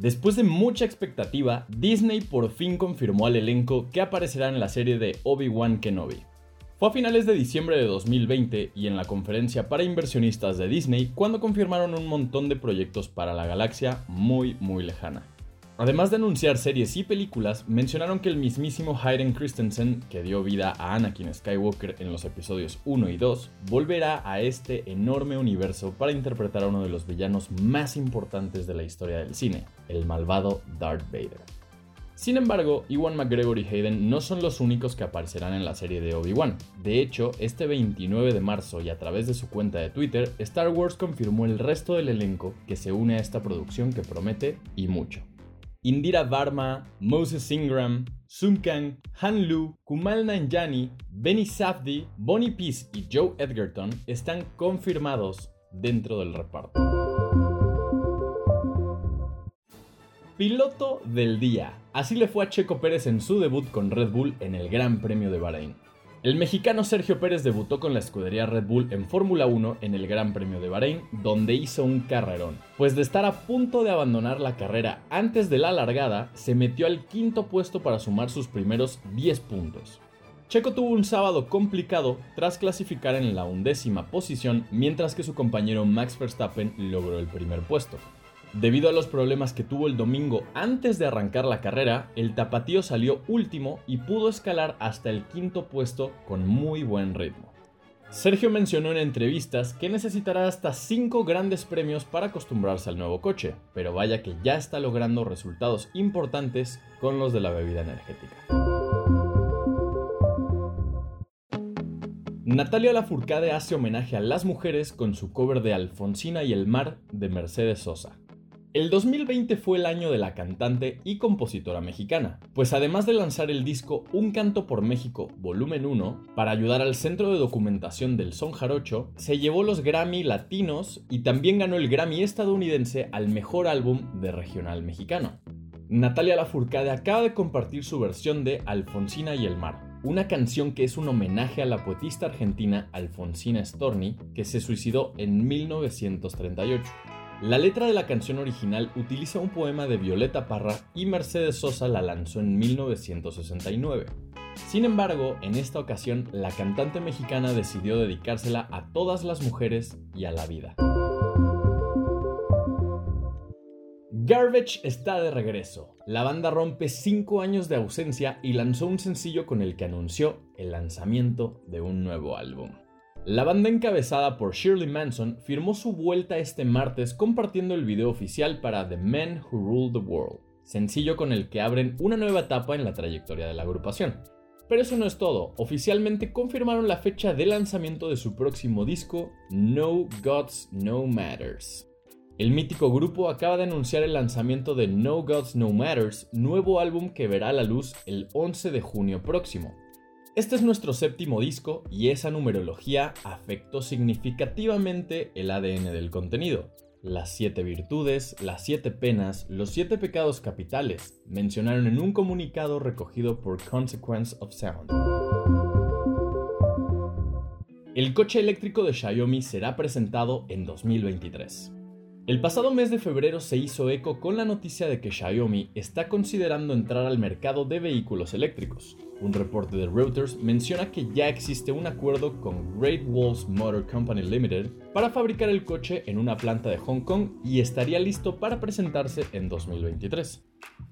Después de mucha expectativa, Disney por fin confirmó al elenco que aparecerá en la serie de Obi-Wan Kenobi. Fue a finales de diciembre de 2020 y en la conferencia para inversionistas de Disney cuando confirmaron un montón de proyectos para la galaxia muy muy lejana. Además de anunciar series y películas, mencionaron que el mismísimo Hayden Christensen, que dio vida a Anakin Skywalker en los episodios 1 y 2, volverá a este enorme universo para interpretar a uno de los villanos más importantes de la historia del cine, el malvado Darth Vader. Sin embargo, Ewan McGregor y Hayden no son los únicos que aparecerán en la serie de Obi-Wan. De hecho, este 29 de marzo y a través de su cuenta de Twitter, Star Wars confirmó el resto del elenco que se une a esta producción que promete y mucho. Indira Varma, Moses Ingram, Sun Kang, Han Lu, Kumal Nanjiani, Benny Safdie, Bonnie Peace y Joe Edgerton están confirmados dentro del reparto. Piloto del día. Así le fue a Checo Pérez en su debut con Red Bull en el Gran Premio de Bahrein. El mexicano Sergio Pérez debutó con la escudería Red Bull en Fórmula 1 en el Gran Premio de Bahrein, donde hizo un carrerón. Pues de estar a punto de abandonar la carrera antes de la largada, se metió al quinto puesto para sumar sus primeros 10 puntos. Checo tuvo un sábado complicado tras clasificar en la undécima posición, mientras que su compañero Max Verstappen logró el primer puesto. Debido a los problemas que tuvo el domingo antes de arrancar la carrera, el tapatío salió último y pudo escalar hasta el quinto puesto con muy buen ritmo. Sergio mencionó en entrevistas que necesitará hasta 5 grandes premios para acostumbrarse al nuevo coche, pero vaya que ya está logrando resultados importantes con los de la bebida energética. Natalia Lafourcade hace homenaje a las mujeres con su cover de Alfonsina y el mar de Mercedes Sosa. El 2020 fue el año de la cantante y compositora mexicana, pues además de lanzar el disco Un Canto por México Volumen 1, para ayudar al Centro de Documentación del Son Jarocho, se llevó los Grammy latinos y también ganó el Grammy estadounidense al mejor álbum de regional mexicano. Natalia Lafourcade acaba de compartir su versión de Alfonsina y el mar, una canción que es un homenaje a la poetista argentina Alfonsina Storni, que se suicidó en 1938. La letra de la canción original utiliza un poema de Violeta Parra y Mercedes Sosa la lanzó en 1969. Sin embargo, en esta ocasión, la cantante mexicana decidió dedicársela a todas las mujeres y a la vida. Garbage está de regreso. La banda rompe 5 años de ausencia y lanzó un sencillo con el que anunció el lanzamiento de un nuevo álbum. La banda encabezada por Shirley Manson firmó su vuelta este martes compartiendo el video oficial para The Men Who Rule the World, sencillo con el que abren una nueva etapa en la trayectoria de la agrupación. Pero eso no es todo, oficialmente confirmaron la fecha de lanzamiento de su próximo disco, No Gods No Matters. El mítico grupo acaba de anunciar el lanzamiento de No Gods No Matters, nuevo álbum que verá la luz el 11 de junio próximo, este es nuestro séptimo disco y esa numerología afectó significativamente el ADN del contenido. Las siete virtudes, las siete penas, los siete pecados capitales, mencionaron en un comunicado recogido por Consequence of Sound. El coche eléctrico de Xiaomi será presentado en 2023. El pasado mes de febrero se hizo eco con la noticia de que Xiaomi está considerando entrar al mercado de vehículos eléctricos. Un reporte de Reuters menciona que ya existe un acuerdo con Great Walls Motor Company Limited para fabricar el coche en una planta de Hong Kong y estaría listo para presentarse en 2023.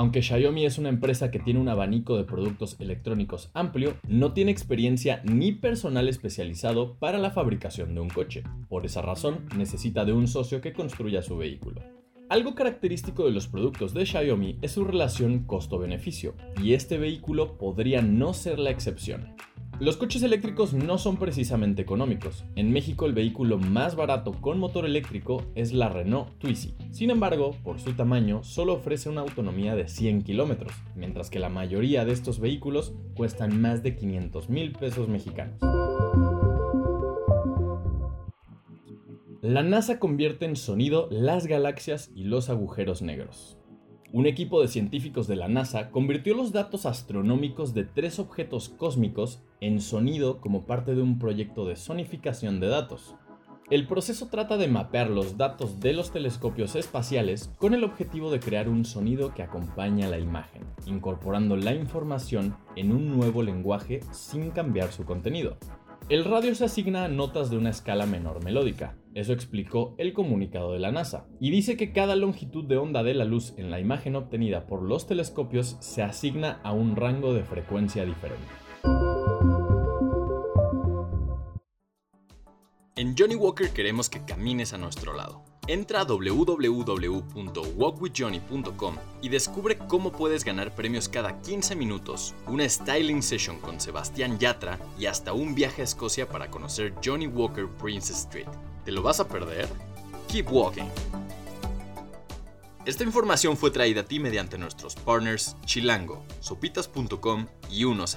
Aunque Xiaomi es una empresa que tiene un abanico de productos electrónicos amplio, no tiene experiencia ni personal especializado para la fabricación de un coche. Por esa razón, necesita de un socio que construya su vehículo. Algo característico de los productos de Xiaomi es su relación costo-beneficio, y este vehículo podría no ser la excepción. Los coches eléctricos no son precisamente económicos. En México el vehículo más barato con motor eléctrico es la Renault Twizy. Sin embargo, por su tamaño, solo ofrece una autonomía de 100 kilómetros, mientras que la mayoría de estos vehículos cuestan más de 500 mil pesos mexicanos. La NASA convierte en sonido las galaxias y los agujeros negros. Un equipo de científicos de la NASA convirtió los datos astronómicos de tres objetos cósmicos en sonido como parte de un proyecto de sonificación de datos. El proceso trata de mapear los datos de los telescopios espaciales con el objetivo de crear un sonido que acompaña la imagen, incorporando la información en un nuevo lenguaje sin cambiar su contenido. El radio se asigna a notas de una escala menor melódica, eso explicó el comunicado de la NASA, y dice que cada longitud de onda de la luz en la imagen obtenida por los telescopios se asigna a un rango de frecuencia diferente. En Johnny Walker queremos que camines a nuestro lado. Entra a www.walkwithjohnny.com y descubre cómo puedes ganar premios cada 15 minutos, una styling session con Sebastián Yatra y hasta un viaje a Escocia para conocer Johnny Walker Prince Street. ¿Te lo vas a perder? Keep walking. Esta información fue traída a ti mediante nuestros partners Chilango, sopitas.com y 10.